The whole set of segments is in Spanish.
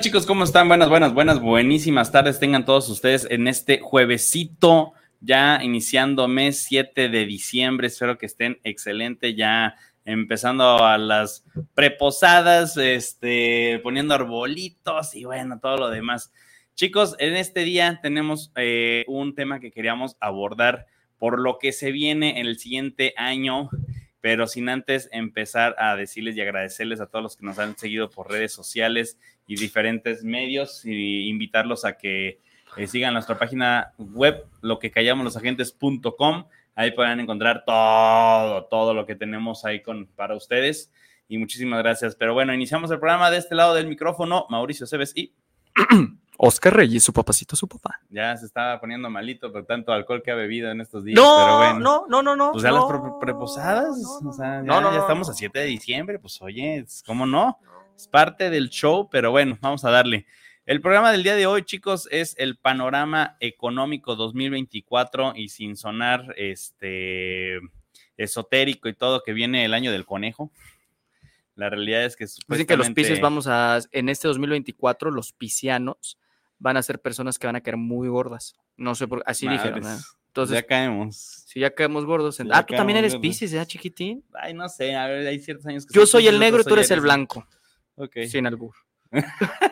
chicos? ¿Cómo están? Buenas, buenas, buenas, buenísimas tardes tengan todos ustedes en este juevesito, ya iniciando mes 7 de diciembre. Espero que estén excelente, ya empezando a las preposadas, este, poniendo arbolitos y bueno, todo lo demás. Chicos, en este día tenemos eh, un tema que queríamos abordar por lo que se viene en el siguiente año pero sin antes empezar a decirles y agradecerles a todos los que nos han seguido por redes sociales y diferentes medios y invitarlos a que eh, sigan nuestra página web, lo que callamos los agentes.com. Ahí podrán encontrar todo, todo lo que tenemos ahí con, para ustedes. Y muchísimas gracias. Pero bueno, iniciamos el programa de este lado del micrófono. Mauricio Cebes y Oscar Reyes, su papacito, su papá. Ya se estaba poniendo malito por tanto alcohol que ha bebido en estos días. No, pero bueno. no, no, no, no. Pues ya no, las pre- preposadas, no, o sea, ya, no, ya estamos a 7 de diciembre, pues oye, ¿cómo no? Es parte del show, pero bueno, vamos a darle. El programa del día de hoy, chicos, es el panorama económico 2024 y sin sonar este esotérico y todo que viene el año del conejo. La realidad es que Dicen que los supuestamente- Pisces vamos a, en este 2024, los piscianos van a ser personas que van a caer muy gordas. No sé por así dijeron. ¿eh? Entonces, ya caemos. si ya caemos gordos. en- Ya ah, tú también eres. Pisces, ¿ya, chiquitín? Ay, no sé, a ver, hay ciertos años que Yo soy el negro y tú eres el blanco. Ok. Sin albur.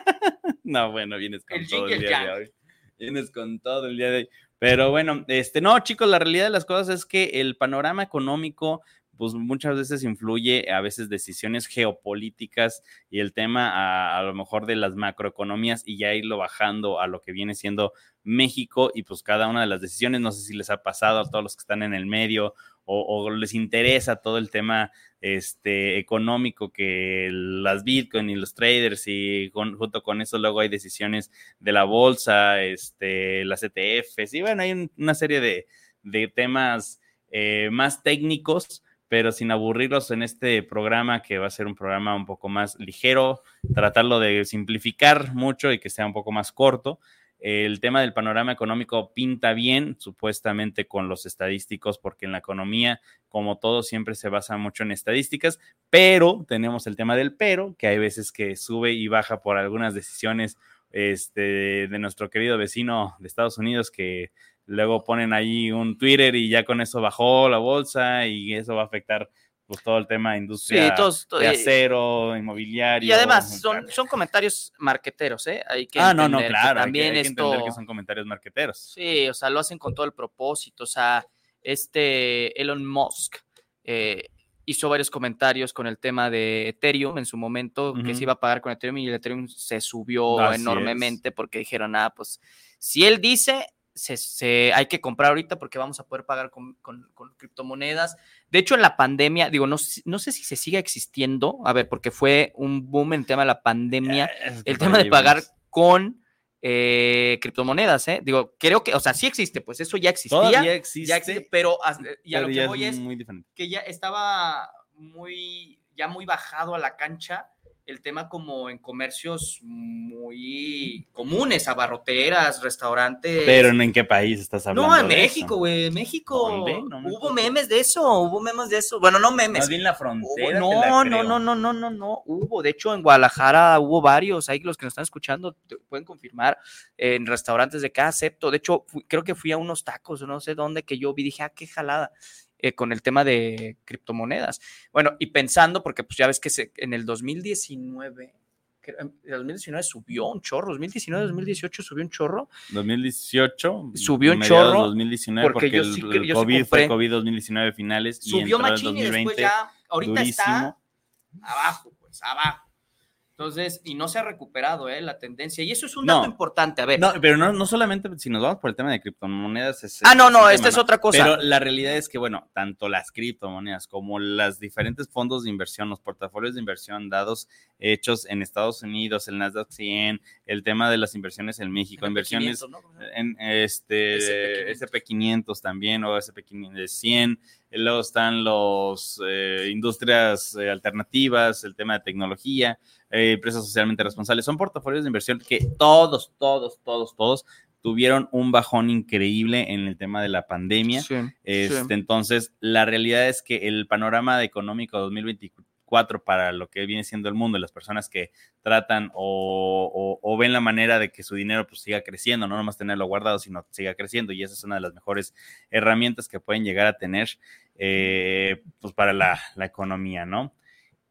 No, bueno, vienes con El todo el día de hoy. Vienes con todo el día de hoy. Pero bueno, este, no, chicos, la realidad de las cosas es que el panorama económico, pues muchas veces influye a veces decisiones geopolíticas y el tema a, lo mejor de las macroeconomías y ya irlo bajando a lo que viene siendo México y pues cada una de las decisiones, no sé si les ha pasado a todos los que están en el medio o, les interesa todo el tema este, económico que las Bitcoin y los traders y junto con eso luego hay decisiones de la bolsa, este, las ETFs y bueno, hay un- una serie de, de temas eh, más técnicos, pero sin aburrirlos en este programa que va a ser un programa un poco más ligero, tratarlo de simplificar mucho y que sea un poco más corto. El tema del panorama económico pinta bien, supuestamente con los estadísticos, porque en la economía, como todo, siempre se basa mucho en estadísticas, pero tenemos el tema del pero, que hay veces que sube y baja por algunas decisiones este, de nuestro querido vecino de Estados Unidos que luego ponen ahí un Twitter y ya con eso bajó la bolsa y eso va a afectar pues todo el tema de industria Sí, todos- de eh, acero, inmobiliario. Y además, son, son comentarios marqueteros, ¿eh? Hay que Ah, no, no, que claro. hay que- También hay que, entender que son comentarios marqueteros. Sí, o sea, lo hacen con todo el propósito. O sea, este Elon Musk eh, hizo varios comentarios con el tema de Ethereum en su momento, que se iba a pagar con Ethereum y el Ethereum se subió Así enormemente porque dijeron, ah, pues si él dice, se, se- hay que comprar ahorita porque vamos a poder pagar con, con- con criptomonedas. De hecho, en la pandemia, digo, no, sé- no sé si se sigue existiendo, a ver, porque fue un boom en el tema de la pandemia Es que el tema de pagar con eh, criptomonedas, ¿eh? Digo, creo que, o sea, sí existe, pues eso ya existía. Todavía existe, ya existe, pero y a lo que voy es es muy diferente. que ya estaba muy, ya muy bajado a la cancha el tema como en comercios muy comunes, abarroteras, restaurantes. Pero ¿en qué país estás hablando? no, en? México, güey, en México. ¿Dónde? No me hubo memes de eso, hubo memes de eso. Bueno, no memes. Más bien la frontera. te no, la no, no, no, no, no, no, hubo. De hecho, en Guadalajara hubo varios. Ahí los que nos están escuchando te pueden confirmar en restaurantes de cada acepto. De hecho, fui- creo que fui a unos tacos, no sé dónde, que yo vi, dije, ah, qué jalada. Eh, con el tema de criptomonedas. Bueno, y pensando, porque pues ya ves que se- en el 2019, que- en el 2019 subió un chorro, 2019, 2018 subió un chorro, 2018. Subió un chorro, 2019 porque porque, yo el, sí el yo sí COVID compré. fue COVID 2019 finales y subió el machín y después 2020 ya, ahorita está durísimo. abajo, pues abajo. Entonces, y no se ha recuperado ¿eh? la tendencia. Y eso es un No. dato importante. A ver. No, pero no, no solamente si nos vamos por el tema de criptomonedas. es- ah, no, no, esta es otra cosa. Pero la realidad es que, bueno, tanto las criptomonedas como los diferentes fondos de inversión, los portafolios de inversión dados, hechos en Estados Unidos, el Nasdaq 100, el tema de las inversiones en México, inversiones SP500, ¿no? en este SP500. SP500 también o SP100. Luego están los eh, industrias eh, alternativas, el tema de tecnología, eh, empresas socialmente responsables. Son portafolios de inversión que todos, todos, todos, todos tuvieron un bajón increíble en el tema de la pandemia. Sí, Este, sí. Entonces, la realidad es que el panorama económico 2024 2024 para lo que viene siendo el mundo y las personas que tratan o, ven la manera de que su dinero pues siga creciendo, no nomás tenerlo guardado, sino siga creciendo y esa es una de las mejores herramientas que pueden llegar a tener eh, pues para la, economía, ¿no?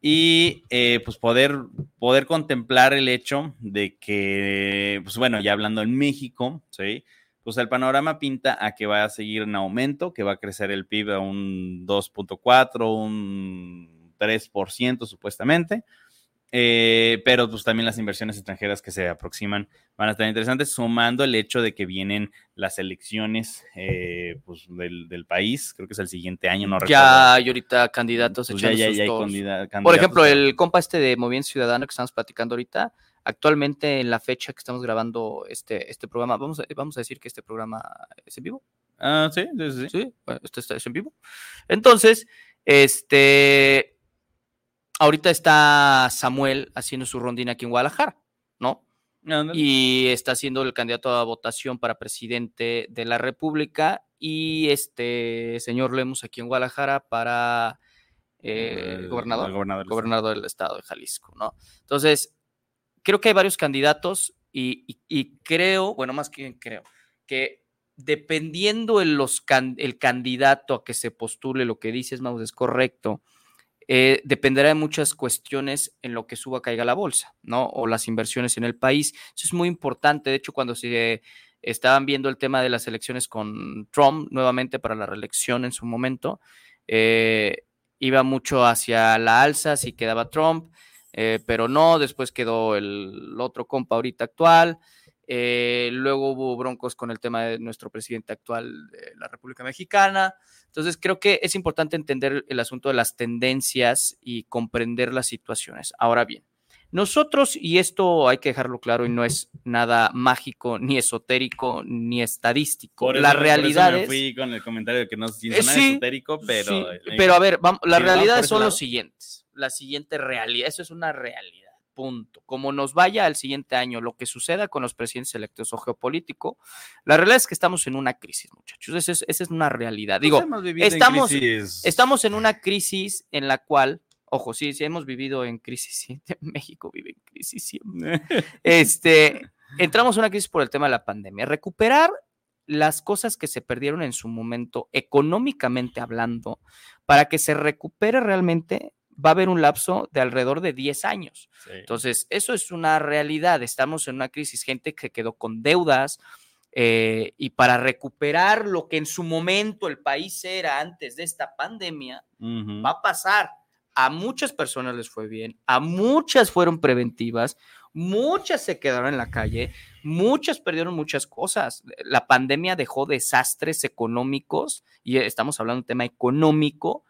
Y eh, pues poder, poder contemplar el hecho de que, pues bueno, ya hablando en México, ¿sí? pues el panorama pinta a que va a seguir en aumento, que va a crecer el PIB a un 2.4, un 3% supuestamente. Eh, pero pues también las inversiones extranjeras que se aproximan van a estar interesantes, sumando el hecho de que vienen las elecciones eh, pues, del, país, creo que es el siguiente año, no Ya hay ahorita candidatos pues ya, ya, ya hay Por ejemplo, el compa este de Movimiento Ciudadano que estamos platicando ahorita, Actualmente, en la fecha que estamos grabando este, este programa, vamos a, vamos a decir que este programa es en vivo. Ah, sí, sí, sí. Sí, este es en vivo. Entonces, este, ahorita está Samuel haciendo su rondina aquí en Guadalajara, ¿no? Y está siendo el candidato a votación para presidente de la República y este señor Lemos aquí en Guadalajara para eh, gobernador, gobernador, gobernador del estado de Jalisco, ¿no? Entonces, creo que hay varios candidatos y, creo, bueno, más que creo, que dependiendo el, los el candidato a que se postule, lo que dices, Maus, es correcto, eh, dependerá de muchas cuestiones en lo que suba, caiga la bolsa, ¿no? O las inversiones en el país. Eso es muy importante. De hecho, cuando se estaban viendo el tema de las elecciones con Trump nuevamente para la reelección en su momento, eh, iba mucho hacia la alza si quedaba Trump. Eh, pero no, después quedó el otro compa ahorita actual. Eh, luego hubo broncos con el tema de nuestro presidente actual de la República Mexicana. Entonces, creo que es importante entender el asunto de las tendencias y comprender las situaciones. Ahora bien, nosotros, y esto hay que dejarlo claro y no es nada mágico, ni esotérico, ni estadístico. la realidad es... fui con el comentario de que no es eh, esotérico, pero... pero a ver, vamos, las realidades son los siguientes la siguiente realidad. Eso es una realidad. Punto. Como nos vaya al siguiente año, lo que suceda con los presidentes electos o geopolítico, la realidad es que estamos en una crisis, muchachos. Esa es, esa es una realidad. Digo, estamos, estamos en una crisis en la cual, ojo, sí, sí hemos vivido en crisis, sí, México vive en crisis siempre. este, entramos en una crisis por el tema de la pandemia. Recuperar las cosas que se perdieron en su momento, económicamente hablando, para que se recupere realmente, va a haber un lapso de alrededor de 10 años. Entonces, eso es una realidad. Estamos en una crisis, gente que quedó con deudas eh, y para recuperar lo que en su momento el país era antes de esta pandemia, va a pasar. A muchas personas les fue bien, a muchas fueron preventivas, muchas se quedaron en la calle, muchas perdieron muchas cosas. La pandemia dejó desastres económicos, y estamos hablando de un tema económico,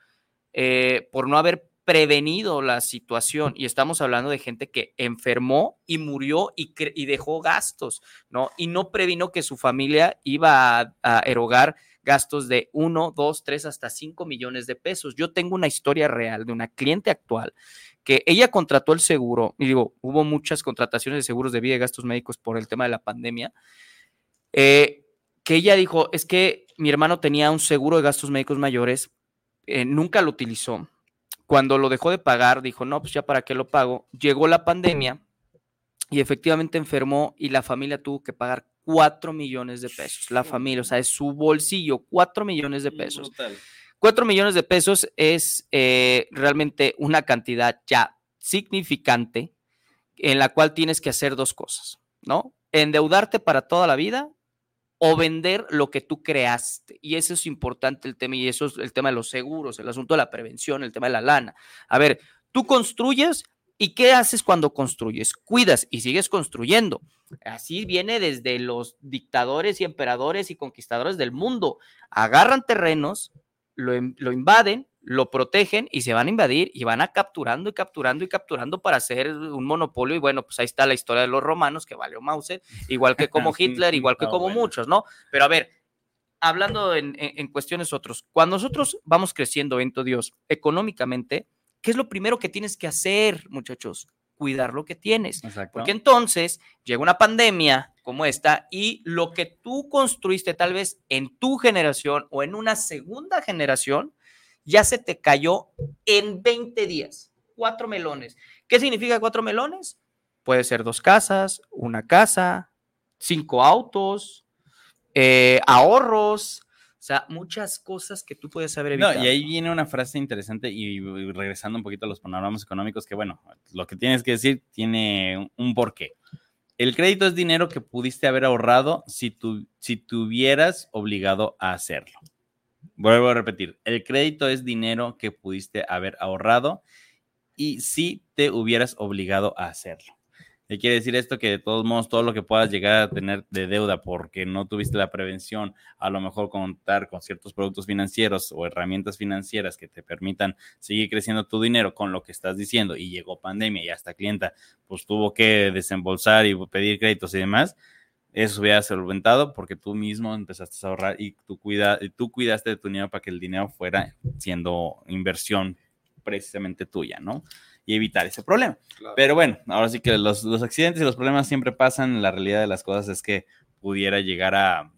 eh, por no haber prevenido la situación y estamos hablando de gente que enfermó y murió y, y dejó gastos, ¿no? Y no previno que su familia iba a, erogar gastos de 1, 2, 3, hasta 5 millones de pesos. Yo tengo una historia real de una cliente actual que ella contrató el seguro, y digo, hubo muchas contrataciones de seguros de vida y gastos médicos por el tema de la pandemia, eh, que ella dijo, es que mi hermano tenía un seguro de gastos médicos mayores, eh, nunca lo utilizó, cuando lo dejó de pagar, dijo, no, pues ya para qué lo pago. Llegó la pandemia y efectivamente enfermó y la familia tuvo que pagar cuatro millones de pesos. La familia, o sea, es su bolsillo, cuatro millones de pesos. Cuatro millones de pesos es eh, realmente una cantidad ya significante en la cual tienes que hacer dos cosas, ¿no? Endeudarte para toda la vida o vender lo que tú creaste. Y eso es importante el tema, y eso es el tema de los seguros, el asunto de la prevención, el tema de la lana. A ver, tú construyes y ¿qué haces cuando construyes? Cuidas y sigues construyendo. Así viene desde los dictadores y emperadores y conquistadores del mundo. Agarran terrenos, lo, lo invaden, lo protegen y se van a invadir y van a capturando y capturando y capturando para hacer un monopolio. Y bueno, pues ahí está la historia de los romanos, que valió Mauser, igual que como Hitler, igual que como muchos, ¿no? Pero a ver, hablando en, cuestiones otros, cuando nosotros vamos creciendo, Vento Dios, económicamente, ¿qué es lo primero que tienes que hacer, muchachos? Cuidar lo que tienes. Porque entonces llega una pandemia como esta y lo que tú construiste tal vez en tu generación o en una segunda generación, ya se te cayó en 20 días. cuatro melones. ¿Qué significa cuatro melones? Puede ser dos casas, una casa, cinco autos, eh, ahorros, o sea, muchas cosas que tú puedes saber evitar. No, y ahí viene una frase interesante y, regresando un poquito a los panoramas económicos, que bueno, lo que tienes que decir tiene un porqué. El crédito es dinero que pudiste haber ahorrado si, tú, si te hubieras obligado a hacerlo. Vuelvo a repetir, el crédito es dinero que pudiste haber ahorrado y si te hubieras obligado a hacerlo. ¿Qué quiere decir esto? Que de todos modos, todo lo que puedas llegar a tener de deuda porque no tuviste la prevención, a lo mejor contar con ciertos productos financieros o herramientas financieras que te permitan seguir creciendo tu dinero con lo que estás diciendo y llegó pandemia y hasta clienta pues tuvo que desembolsar y pedir créditos y demás, eso hubiera solventado porque tú mismo empezaste a ahorrar y tú, cuida, y tú cuidaste de tu dinero para que el dinero fuera siendo inversión precisamente tuya, ¿no? y evitar ese problema. Pero bueno, ahora sí que los, accidentes y los problemas siempre pasan. La realidad de las cosas es que pudiera llegar a,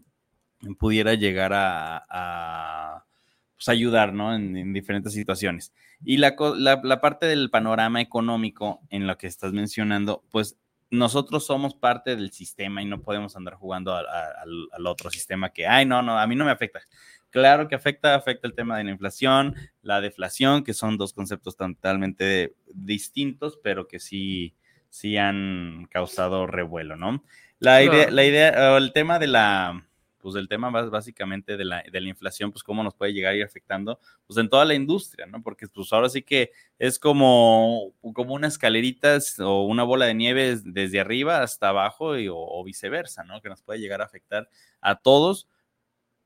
pudiera llegar a, pues, ayudar, ¿no? En, diferentes situaciones. Y la, la, parte del panorama económico en lo que estás mencionando, pues nosotros somos parte del sistema y no podemos andar jugando al, al, otro sistema que, ay, no, no, a mí no me afecta. Claro que afecta, afecta el tema de la inflación, la deflación, que son dos conceptos totalmente distintos, pero que sí, sí han causado revuelo, ¿no? La idea, la idea, el tema de la, pues el tema básicamente de la, de la, inflación, pues cómo nos puede llegar a ir afectando, pues en toda la industria, ¿no? Porque pues ahora sí que es como, como una escalerita o una bola de nieve desde arriba hasta abajo y, o viceversa, ¿no? Que nos puede llegar a afectar a todos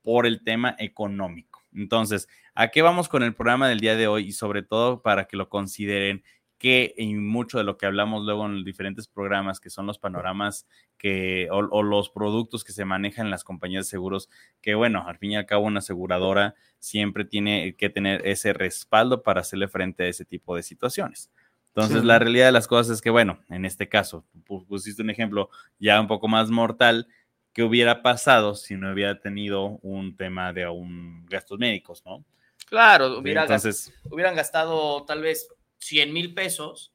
por el tema económico. Entonces, ¿a qué vamos con el programa del día de hoy? Y sobre todo para que lo consideren que en mucho de lo que hablamos luego en diferentes programas, que son los panoramas que, o, los productos que se manejan en las compañías de seguros, que bueno, al fin y al cabo una aseguradora siempre tiene que tener ese respaldo para hacerle frente a ese tipo de situaciones. Entonces, la realidad de las cosas es que, bueno, en este caso, pusiste un ejemplo ya un poco más mortal, qué hubiera pasado si no hubiera tenido un tema de un gastos médicos, ¿no? Claro, Entonces, hubieran gastado tal vez 100 mil pesos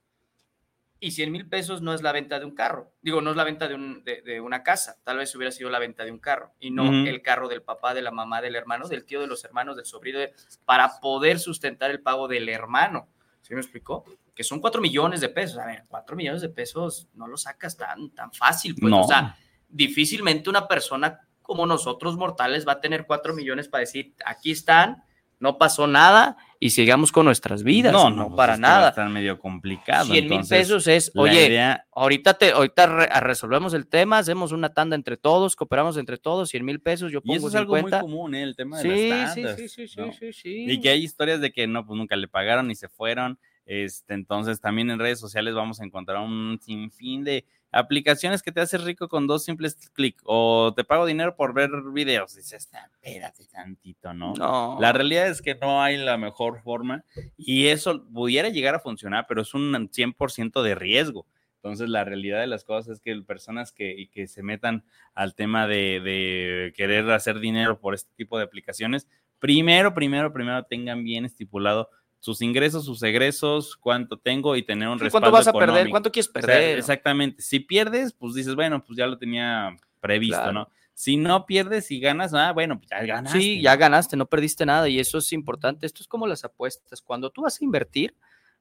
y 100 mil pesos no es la venta de un carro. Digo, no es la venta de, una casa. Tal vez hubiera sido la venta de un carro y no el carro del papá, de la mamá, del hermano, del tío, de los hermanos, del sobrino, para poder sustentar el pago del hermano. ¿Sí me explicó? Que son 4 millones de pesos. A ver, 4 millones de pesos no lo sacas tan, tan fácil. Pues, no. O sea, difícilmente una persona como nosotros mortales va a tener cuatro millones para decir, aquí están, no pasó nada y sigamos con nuestras vidas. No, no, pues para nada. Está medio complicado. 100 mil pesos es, oye, ahorita, te, ahorita resolvemos el tema, hacemos una tanda entre todos, cooperamos entre todos, 100 mil pesos, yo pongo y eso es algo muy común, ¿eh? el tema de las tandas. Sí, sí, sí, sí, sí, Y que hay historias de que no, pues nunca le pagaron y se fueron. Este, entonces también en redes sociales vamos a encontrar un sinfín de aplicaciones que te hacen rico con dos simples clics o te pago dinero por ver videos. Dices, espérate tantito, ¿no? ¿no? La realidad es que no hay la mejor forma y eso pudiera llegar a funcionar, pero es un 100% de riesgo. Entonces, la realidad de las cosas es que personas que, que se metan al tema de, de querer hacer dinero por este tipo de aplicaciones, primero, primero, primero tengan bien estipulado sus ingresos, sus egresos, cuánto tengo y tener un respaldo ¿Cuánto vas a perder? ¿Cuánto quieres perder? exactamente. Si pierdes, pues dices, bueno, pues ya lo tenía previsto, ¿no? Si no pierdes y ganas, ah, bueno, pues ya ganaste. Sí, ya ganaste, no perdiste nada y eso es importante. Esto es como las apuestas. Cuando tú vas a invertir,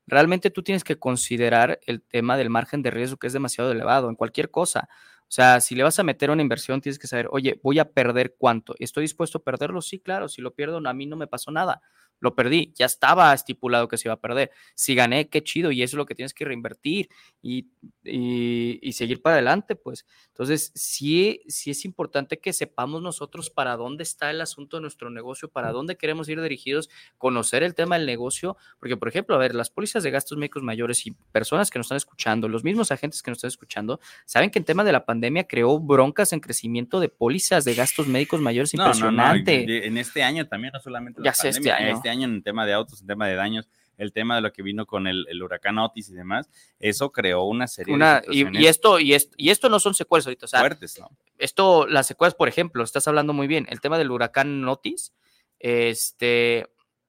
realmente tú tienes que considerar el tema del margen de riesgo que es demasiado elevado en cualquier cosa. O sea, si le vas a meter una inversión, tienes que saber, oye, voy a perder cuánto. ¿Estoy dispuesto a perderlo? Sí, claro. Si lo pierdo, a mí no me pasó nada lo perdí, ya estaba estipulado que se iba a perder. Si gané, qué chido, y eso es lo que tienes que reinvertir y, y, seguir para adelante, pues. Entonces, sí, sí es importante que sepamos nosotros para dónde está el asunto de nuestro negocio, para dónde queremos ir dirigidos, conocer el tema del negocio, porque, por ejemplo, a ver, las pólizas de gastos médicos mayores y personas que nos están escuchando, los mismos agentes que nos están escuchando, saben que el tema de la pandemia creó broncas en crecimiento de pólizas de gastos médicos mayores impresionante. en este año también, no solamente la ya pandemia, este año. Este año en tema de autos, en tema de daños, el tema de lo que vino con el, huracán Otis y demás, eso creó una serie de y, y, esto, y, esto, y esto no son secuelas ahorita, o sea, fuertes, ¿no? Esto, las secuelas, por ejemplo, estás hablando muy bien, el tema del huracán Otis, este,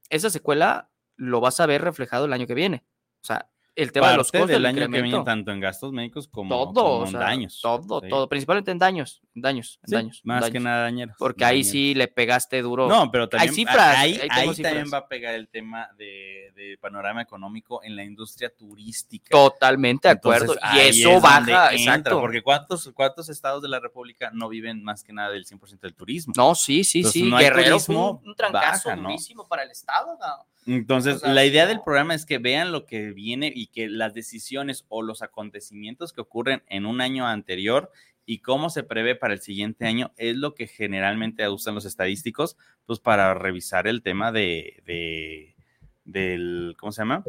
esa secuela lo vas a ver reflejado el año que viene. O sea, el tema de los costos del año que viene tanto en gastos médicos como, todo, como o en sea, daños. todo, Sí. todo, principalmente en daños, en daños, en Sí, daños, en más que nada dañeros. Porque ahí sí le pegaste duro. No, pero también cifras, ahí, ahí tengo ahí cifras. también va a pegar el tema de, de panorama económico en la industria turística. Totalmente de acuerdo. Entonces, y eso es baja, entra, exacto. Porque ¿cuántos, ¿cuántos estados de la República no viven más que nada del 100% del turismo? No, sí, sí, Entonces, sí. no hay Guerrero fue un, un trancazo baja, ¿no? durísimo para el Estado. ¿no? Entonces, O sea, la idea del programa es que vean lo que viene y que las decisiones o los acontecimientos que ocurren en un año anterior y cómo se prevé para el siguiente año es lo que generalmente usan los estadísticos, pues para revisar el tema de, de- del, ¿cómo se llama?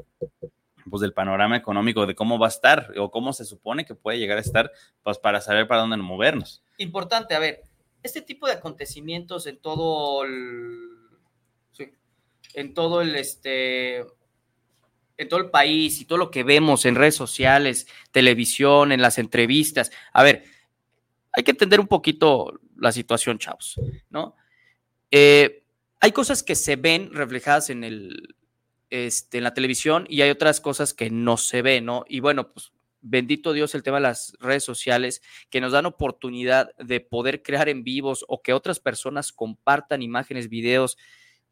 Pues del panorama económico, de cómo va a estar o cómo se supone que puede llegar a estar, pues para saber para dónde movernos. Importante, a ver, este tipo de acontecimientos en todo el. sí, en todo el este. En todo el país y todo lo que vemos en redes sociales, televisión, en las entrevistas. A ver, hay que entender un poquito la situación, chavos, ¿no? Eh, hay cosas que se ven reflejadas en el, este, en la televisión y hay otras cosas que no se ven, ¿no? Y bueno, pues bendito Dios el tema de las redes sociales que nos dan oportunidad de poder crear en vivos o que otras personas compartan imágenes, videos,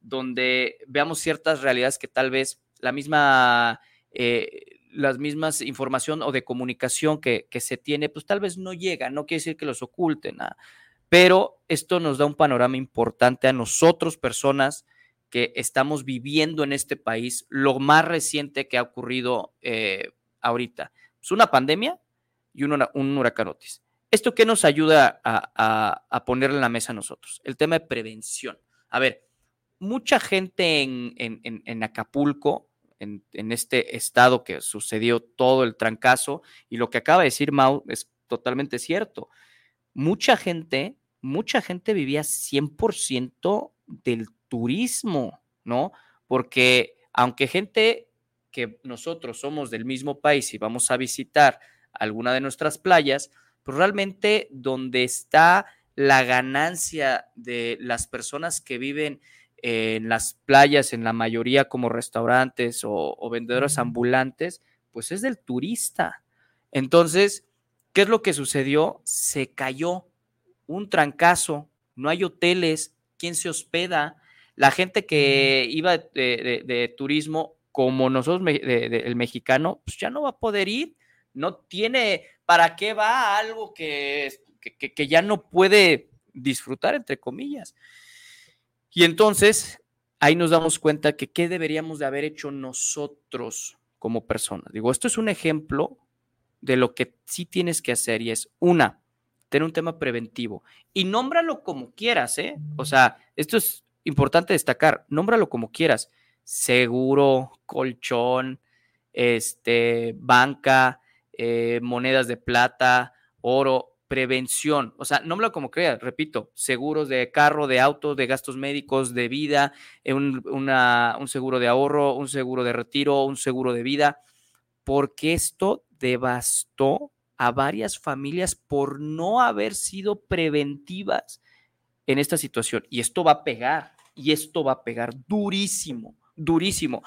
donde veamos ciertas realidades que tal vez la misma, eh, las mismas información o de comunicación que, que se tiene, pues tal vez no llega, no quiere decir que los oculten, nada. pero esto nos da un panorama importante a nosotros, personas que estamos viviendo en este país, lo más reciente que ha ocurrido eh, ahorita. Es una pandemia y un, un huracán Otis. ¿Esto qué nos ayuda a, a, ponerle en la mesa a nosotros? El tema de prevención. A ver, mucha gente en, en, en, en Acapulco, en, este estado que sucedió todo el trancazo, y lo que acaba de decir Mau es totalmente cierto. Mucha gente, mucha gente vivía 100% del turismo, ¿no? Porque aunque gente que nosotros somos del mismo país y vamos a visitar alguna de nuestras playas, pues realmente donde está la ganancia de las personas que viven en las playas, en la mayoría como restaurantes o, o vendedores ambulantes, pues es del turista. Entonces, ¿qué es lo que sucedió? Se cayó un trancazo, no hay hoteles, ¿quién se hospeda? La gente que iba de, de, de turismo, como nosotros, de, el mexicano, pues ya no va a poder ir, no tiene, ¿para qué va a algo que, que, que ya no puede disfrutar, entre comillas? Y entonces ahí nos damos cuenta que qué deberíamos de haber hecho nosotros como personas. Digo, esto es un ejemplo de lo que sí tienes que hacer y es una, tener un tema preventivo y nómbralo como quieras, ¿eh? O sea, esto es importante destacar, nómbralo como quieras, seguro, colchón, este, banca, eh, monedas de plata, oro, prevención, o sea, nómbralo como quieras, repito, seguros de carro, de auto, de gastos médicos, de vida, eh, un, un seguro de ahorro, un seguro de retiro, un seguro de vida, porque esto devastó a varias familias por no haber sido preventivas en esta situación. Y esto va a pegar, y esto va a pegar durísimo, durísimo.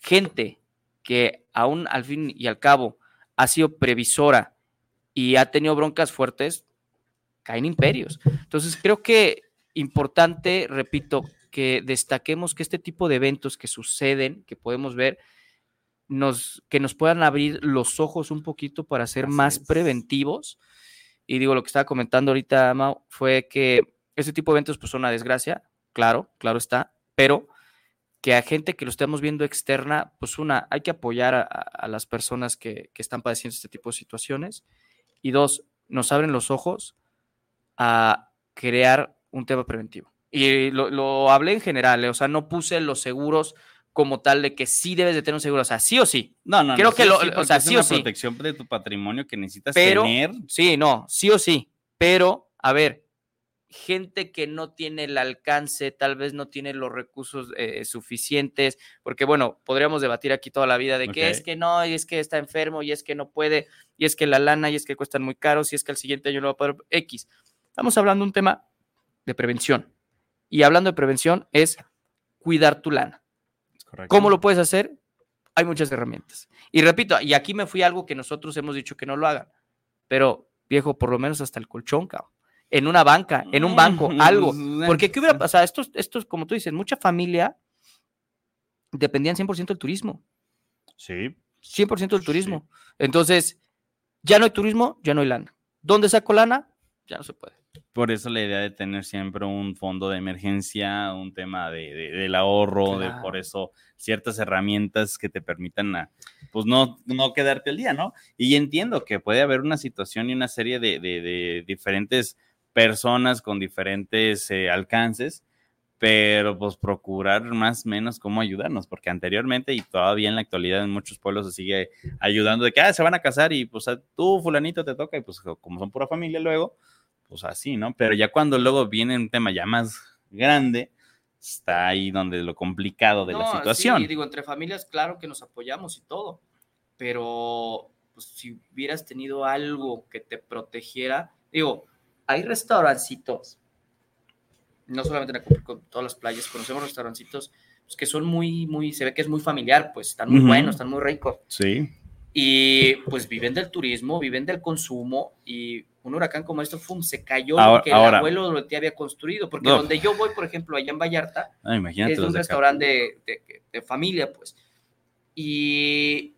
Gente que aún al fin y al cabo ha sido previsora y ha tenido broncas fuertes, caen imperios. Entonces creo que importante, repito, que destaquemos que este tipo de eventos que suceden, que podemos ver, nos, que nos puedan abrir los ojos un poquito para ser Así más es. preventivos. Y digo, lo que estaba comentando ahorita, Mau, fue que este tipo de eventos pues son una desgracia, claro, claro está, pero que a gente que lo estemos viendo externa, pues una, hay que apoyar a, a las personas que, que, están padeciendo este tipo de situaciones. Y dos, nos abren los ojos a crear un tema preventivo. Y lo, lo hablé en general, ¿eh? o sea, no puse los seguros como tal de que sí debes de tener un seguro, o sea, sí o sí. No, no, Creo no, que sí, lo, sí, o sea, es sí una o sí. protección de tu patrimonio que necesitas Pero, tener. sí, no, sí o sí. Pero, a ver, gente que no tiene el alcance, tal vez no tiene los recursos eh, suficientes, porque bueno, podríamos debatir aquí toda la vida de que Ok. es que no, y es que está enfermo, y es que no puede, y es que la lana, y es que cuestan muy caros, y es que el siguiente año no va a poder X. Estamos hablando de un tema de prevención. Y hablando de prevención es cuidar tu lana. Correcto. ¿Cómo lo puedes hacer? hay muchas herramientas. Y repito, y aquí me fui a algo que nosotros hemos dicho que no lo hagan, pero viejo, por lo menos hasta el colchón, cabrón. En una banca, en un banco, algo. Porque ¿qué hubiera pasado? Esto, esto, como tú dices, mucha familia dependían 100% del turismo. Sí. 100% del turismo. Entonces, ya no hay turismo, ya no hay lana. ¿Dónde saco lana? Ya no se puede. Por eso la idea de tener siempre un fondo de emergencia, un tema de, del ahorro, de por eso ciertas herramientas que te permitan a, pues no, no quedarte el día, ¿no? Y entiendo que puede haber una situación y una serie de, de diferentes personas con diferentes eh, alcances pero pues procurar más o menos cómo ayudarnos, porque anteriormente y todavía en la actualidad en muchos pueblos se sigue ayudando de que ah, se van a casar y pues tú fulanito te toca y pues como son pura familia luego, pues así, ¿no? Pero ya cuando luego viene un tema ya más grande, está ahí donde lo complicado de la situación. Sí, digo, entre familias, claro que nos apoyamos y todo, pero pues, si hubieras tenido algo que te protegiera, digo, hay restaurancitos no solamente en con todas las playas, conocemos restaurancitos pues, que son muy, muy, se ve que es muy familiar, pues están muy buenos, están muy ricos. Sí. Y pues viven del turismo, viven del consumo y un huracán como esto, fum, se cayó lo que el abuelo lo te había construido. Porque donde yo voy, por ejemplo, allá en Vallarta, ah, es un restaurante de, de, familia, pues. Y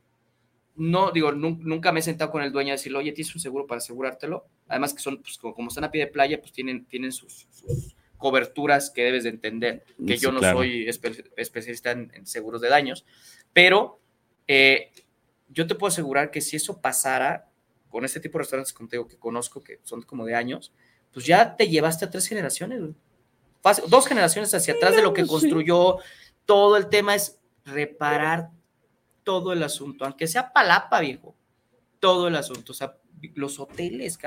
no, digo, nunca me he sentado con el dueño a decirle, oye, ¿tienes un seguro para asegurártelo? Además que son, pues como, están a pie de playa, pues tienen, tienen sus coberturas que debes de entender, que yo no soy especialista en, seguros de daños, pero eh, yo te puedo asegurar que si eso pasara con este tipo de restaurantes como que conozco, que son como de años, pues ya te llevaste a tres generaciones, dos generaciones hacia atrás de lo que construyó. Todo el tema es reparar todo el asunto, aunque sea palapa, viejo, todo el asunto. O sea, los hoteles,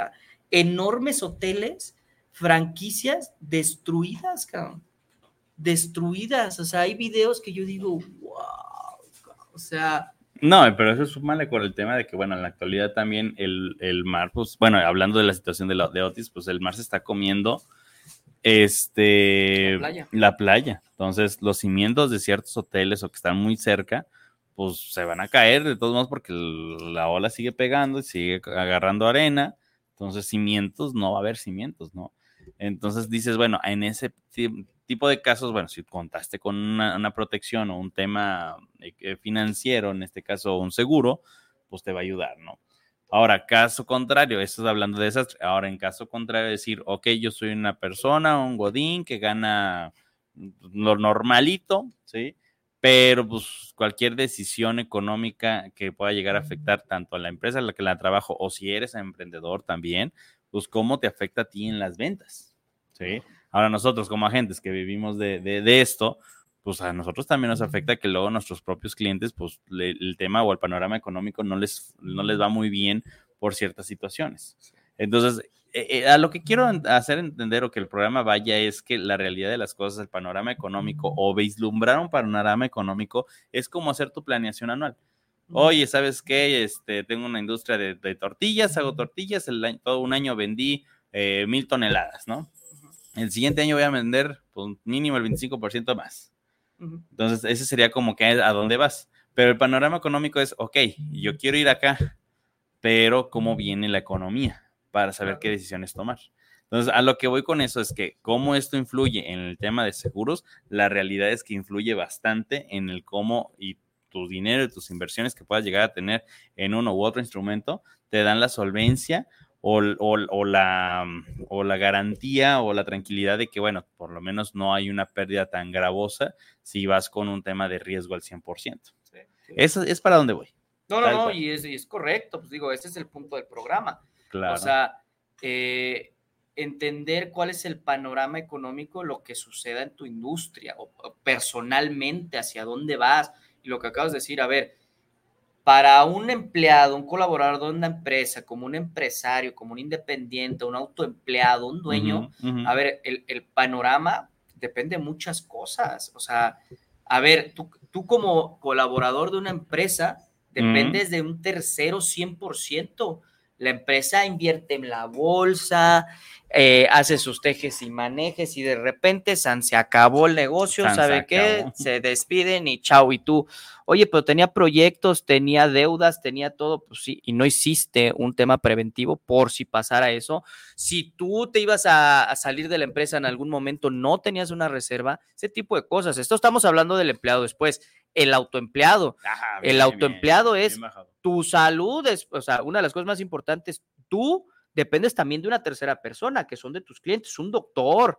enormes hoteles franquicias destruidas, cabrón. Destruidas. O sea, hay videos que yo digo, wow. O sea. No, pero eso es súmale con el tema de que, bueno, en la actualidad también el, el mar, pues, bueno, hablando de la situación de, la, de Otis, pues el mar se está comiendo este la playa. la playa. Entonces, los cimientos de ciertos hoteles o que están muy cerca, pues se van a caer de todos modos porque la ola sigue pegando y sigue agarrando arena. Entonces, cimientos, no va a haber cimientos, ¿no? Entonces dices, bueno, en ese tipo de casos, bueno, si contaste con una, protección o un tema eh, financiero, en este caso un seguro, pues te va a ayudar, ¿no? Ahora, caso contrario, esto es hablando de desastre. Ahora, en caso contrario, decir, ok, yo soy una persona, un godín que gana lo normalito, ¿sí? Pero pues cualquier decisión económica que pueda llegar a afectar tanto a la empresa en la que la trabajo o si eres emprendedor también, pues cómo te afecta a ti en las ventas, ¿sí? Ahora nosotros como agentes que vivimos de, de, esto, pues a nosotros también nos afecta que luego nuestros propios clientes, pues el tema o el panorama económico no les, no les va muy bien por ciertas situaciones. Entonces, eh, eh, a lo que quiero hacer entender o que el programa vaya es que la realidad de las cosas, el panorama económico o vislumbrar un panorama económico es como hacer tu planeación anual. Oye, ¿sabes qué? Este, tengo una industria de, tortillas, hago tortillas, el, todo un año vendí eh, mil toneladas, ¿no? El siguiente año voy a vender pues, mínimo el 25% más. Entonces, ese sería como que a dónde vas. Pero el panorama económico es, ok, yo quiero ir acá, pero ¿cómo viene la economía? Para saber qué decisiones tomar. Entonces, a lo que voy con eso es que cómo esto influye en el tema de seguros, la realidad es que influye bastante en el cómo y tu dinero y tus inversiones que puedas llegar a tener en uno u otro instrumento, te dan la solvencia o, la, o la garantía o la tranquilidad de que, bueno, por lo menos no hay una pérdida tan gravosa si vas con un tema de riesgo al 100%. Eso es para dónde voy. No, no, no, y es, correcto, pues digo, ese es el punto del programa. Claro. O sea, eh, entender cuál es el panorama económico, lo que suceda en tu industria o personalmente, hacia dónde vas lo que acabas de decir, a ver, para un empleado, un colaborador de una empresa, como un empresario, como un independiente, un autoempleado, un dueño, a ver, el, panorama depende de muchas cosas. O sea, a ver, tú, tú como colaborador de una empresa, dependes de un tercero 100%. La empresa invierte en la bolsa, eh, hace sus tejes y manejes y de repente San se acabó el negocio, San se ¿sabe qué? Se despiden y chao y tú. Oye, pero tenía proyectos, tenía deudas, tenía todo, pues sí, y no hiciste un tema preventivo por si pasara eso. Si tú te ibas a, a salir de la empresa en algún momento, no tenías una reserva, ese tipo de cosas. Esto estamos hablando del empleado después. El autoempleado, Ajá, el autoempleado bien, es bien tu salud es, o sea, una de las cosas más importantes, tú dependes también de una tercera persona, que son de tus clientes, un doctor,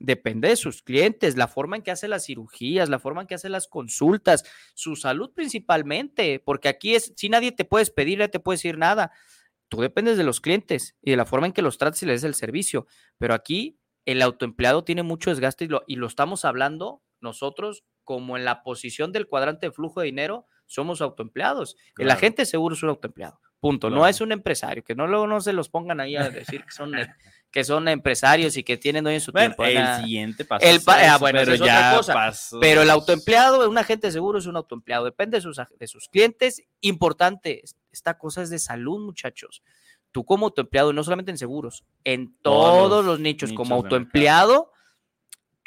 depende de sus clientes, la forma en que hace las cirugías, la forma en que hace las consultas, su salud principalmente, porque aquí es, si nadie te puedes pedir, nadie te puede decir nada, tú dependes de los clientes y de la forma en que los tratas y les des el servicio, pero aquí el autoempleado tiene mucho desgaste y lo, y lo estamos hablando nosotros como en la posición del cuadrante de flujo de dinero, somos autoempleados. El agente seguro es un autoempleado. Punto. No es un empresario, que no luego no se los pongan ahí a decir que son, que son empresarios y que tienen dueño su Bueno, tiempo. el siguiente paso. El pa- ah, bueno, pero es otra ya cosa. Pero el autoempleado, un agente seguro es un autoempleado, depende de sus, de sus clientes. Importante, es- esta cosa es de salud, muchachos. Tú como autoempleado, no solamente en seguros, en Todos todos, los nichos, como autoempleado,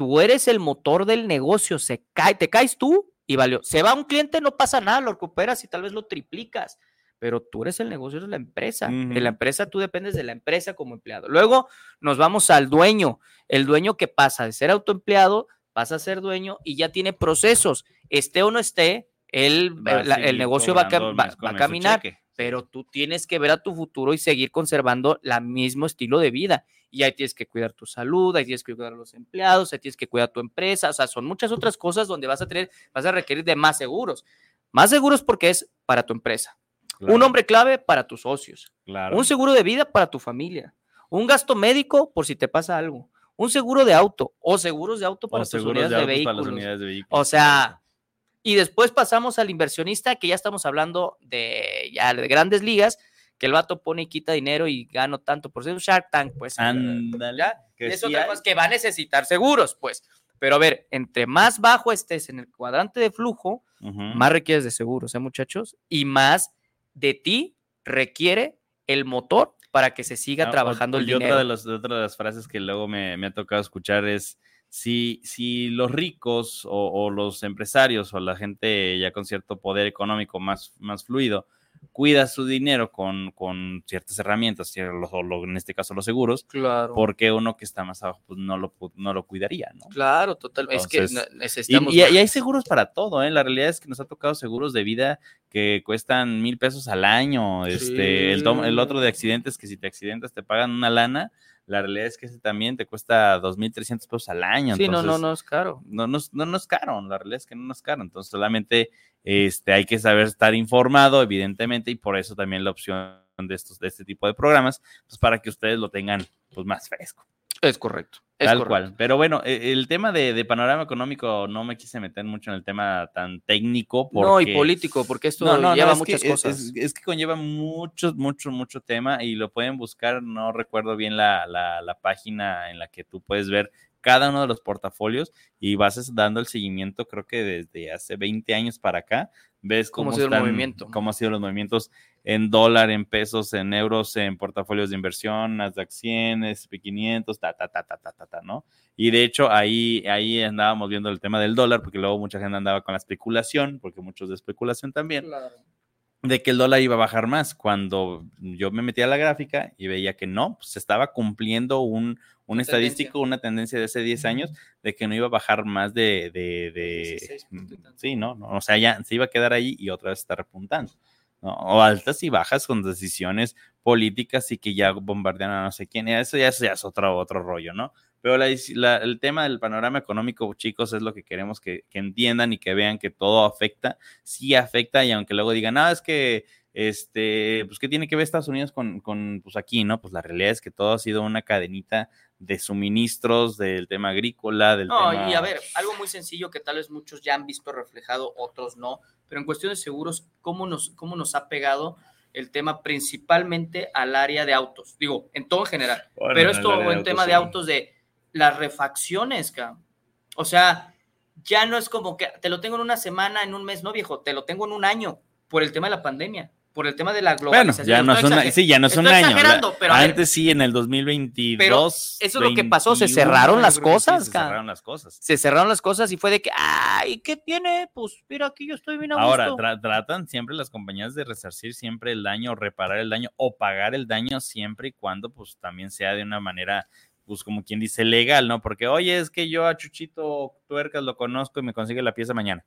tú eres el motor del negocio, se cae, te caes tú y valió. Se va un cliente, no pasa nada, lo recuperas y tal vez lo triplicas, pero tú eres el negocio, eres la empresa. De Ujú. la empresa, tú dependes de la empresa como empleado. Luego nos vamos al dueño, el dueño que pasa de ser autoempleado, pasa a ser dueño y ya tiene procesos, esté o no esté, Va el, la- el seguir negocio va a, va- va caminar cheque. Pero tú tienes que ver a tu futuro y seguir conservando el mismo estilo de vida. Y ahí tienes que cuidar tu salud, ahí tienes que cuidar a los empleados, ahí tienes que cuidar tu empresa, o sea, son muchas otras cosas donde vas a tener, vas a requerir de más seguros. Más seguros porque es para tu empresa. Claro, Un hombre clave para tus socios. claro. Un seguro de vida para tu familia. Un gasto médico por si te pasa algo. Un seguro de auto o seguros de auto para O tus unidades de de, para las unidades de vehículos. O sea, y después pasamos al inversionista, que ya estamos hablando de, ya de grandes ligas, que el vato pone y quita dinero y gano tanto por ser un Shark Tank, pues. Ándale, ya, que es sí cosa que va a necesitar seguros, pues. Pero a ver, entre más bajo estés en el cuadrante de flujo, más requieres de seguros, ¿eh, muchachos? Y más de ti requiere el motor para que se siga Ah, trabajando el y otra dinero. de, los- otra de las frases que luego me, me ha tocado escuchar es, si, si los ricos o, o los empresarios o la gente ya con cierto poder económico más, más fluido cuida su dinero con, con ciertas herramientas, en este caso los seguros, Claro. porque uno que está más abajo pues no lo, no lo cuidaría, ¿no? Claro, total. es que Y, necesitamos. y- hay seguros para todo, ¿eh? La realidad es que nos ha tocado seguros de vida que cuestan mil pesos al año. Este, el, el otro de accidentes, que si te accidentas te pagan una lana. La realidad es que ese también te cuesta dos mil trescientos pesos al año. sí, no, no, no es caro. no, no, no, no es caro, la realidad es que no es caro, entonces solamente este, hay que saber estar informado, evidentemente, y por eso también la opción de estos, de este tipo de programas, pues para que ustedes lo tengan pues más fresco. Es correcto. es Tal correcto. cual. Pero bueno, e- el tema de, de panorama económico no me quise meter mucho en el tema tan técnico. Porque... No, y político, porque esto No, no, no, lleva es muchas cosas. Es, es que conlleva mucho, mucho, mucho tema y lo pueden buscar. No recuerdo bien la, la, la página en la que tú puedes ver cada uno de los portafolios y vas dando el seguimiento, creo que desde hace 20 años para acá, ves ¿Cómo cómo, ha sido el están- movimiento? cómo han sido los movimientos en dólar, en pesos, en euros, en portafolios de inversión, Nasdaq 100, SP500, ta, ta, ta, ta, ta, ta, ta, ¿no? Y de hecho ahí, ahí andábamos viendo el tema del dólar, porque luego mucha gente andaba con la especulación, porque muchos de especulación también, de que el dólar iba a bajar más. Cuando yo me metía a la gráfica y veía que no, pues estaba cumpliendo un, un Una estadístico, una tendencia de hace 10 años de que no iba a bajar más de... de, de- 16 punto y tanto. sí, ¿no? ¿no? O sea, ya se iba a quedar ahí y otra vez está repuntando. O altas y bajas con decisiones políticas y que ya bombardean a no sé quién. Eso ya, eso ya es otro, otro rollo, ¿no? Pero el tema del panorama económico, chicos, es lo que queremos que, que entiendan y que vean que todo afecta, sí afecta, y aunque luego digan, ah, es que, este, pues, ¿qué tiene que ver Estados Unidos con, con, pues, aquí, no? Pues la realidad es que todo ha sido una cadenita de suministros del tema agrícola, del No, tema... y a ver, algo muy sencillo que tal vez muchos ya han visto reflejado, otros no, pero en cuestión de seguros, ¿cómo nos, cómo nos ha pegado el tema principalmente al área de autos? Digo, en todo en general, Bueno, pero esto en tema de sí. autos de las refacciones, cabrón. O sea, ya no es como que te lo tengo en una semana, en un mes, no viejo, te lo tengo en un año por el tema de la pandemia. Por el tema de la Bueno, globalización. ya no son, exager- sí, ya no son estoy años. exagerando, pero a ver, Antes sí, en el 2022. Pero eso es lo que pasó, se 21, cerraron las que sí, cosas, se cerraron las cosas. se cerraron las cosas y fue de que, ay, ¿qué tiene? Pues mira, aquí yo estoy bien a Ahora, gusto. tra- tratan siempre las compañías de resarcir siempre el daño, o reparar el daño o pagar el daño siempre y cuando pues también sea de una manera, pues como quien dice, legal, ¿no? Porque, oye, es que yo a Chuchito Tuercas lo conozco y me consigue la pieza mañana.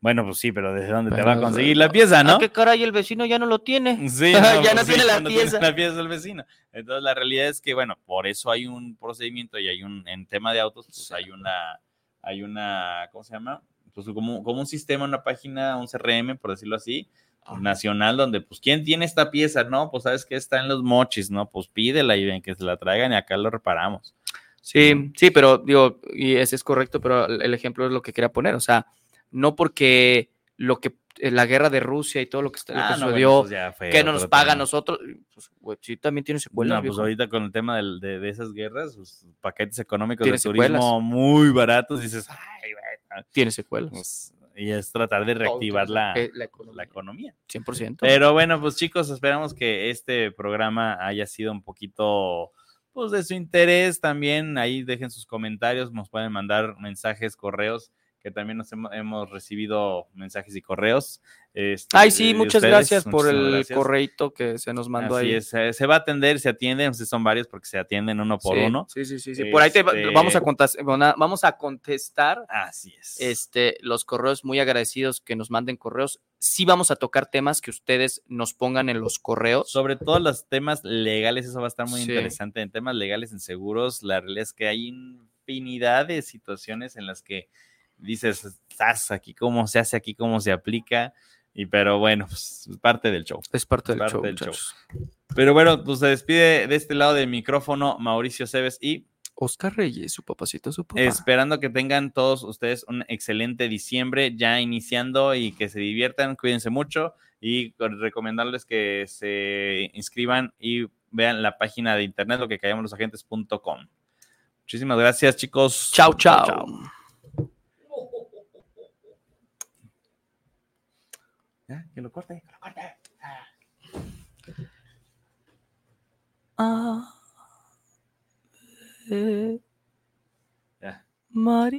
Bueno, pues sí, pero ¿desde dónde te va a conseguir la pieza, no? ¿A qué caray el vecino ya no lo tiene? Sí, Ya no pues tiene la no pieza. la pieza del vecino. Entonces, la realidad es que, bueno, por eso hay un procedimiento y hay un, en tema de autos, pues Sí. hay una, hay una, ¿cómo se llama? Pues como, como un sistema, una página, un CRM, por decirlo así, nacional, donde, pues, ¿quién tiene esta pieza? No, pues, ¿sabes que Está en los mochis, ¿no? Pues pídela y ven que se la traigan y acá lo reparamos. Sí, sí, pero digo, y ese es correcto, pero el el ejemplo es lo que quería poner, o sea, no porque lo que eh, la guerra de Rusia y todo lo que, está- lo que Ah, no, bueno, sucedió, pues ya fue que no nos paga a nosotros, pues, sí, también tiene secuelas. No, pues ahorita con el tema del- de, de esas guerras, pues, paquetes económicos de turismo secuelas. muy baratos, dices, ay, Tiene secuelas. pues, y es tratar de reactivar la, eh, la economía, la economía. 100%. Pero bueno, pues chicos, esperamos que este programa haya sido un poquito pues de su interés también. Ahí dejen sus comentarios, nos pueden mandar mensajes, correos, que también nos hemos, hemos recibido mensajes y correos. este, Ay, sí, muchas ustedes. gracias por el gracias. correito que se nos mandó Así ahí. es, se, se va a atender, se atienden, son varios porque se atienden uno por sí, uno. Sí, sí, sí, sí. Por ahí te Este- vamos, a a- vamos a contestar Así es. este, los correos muy agradecidos que nos manden correos. Sí vamos a tocar temas que ustedes nos pongan en los correos. Sobre todo los temas legales, eso va a estar muy Sí. interesante. En temas legales, en seguros, la realidad es que hay infinidad de situaciones en las que dices, "Zas, aquí cómo se hace, aquí cómo se aplica. Y pero bueno, pues es parte del show. Es parte del Parte show, del show. Pero bueno, pues se despide de este lado del micrófono Mauricio Cebes y Oscar Reyes, su papacito, su papá. esperando que tengan todos ustedes un excelente diciembre ya iniciando y que se diviertan, cuídense mucho y recomendarles que se inscriban y vean la página de internet lo que callamosloagentes.com. Muchísimas gracias, chicos. Chao, chao. Ya, que lo corte, que lo corte. Ah, eh, Ya. Mari.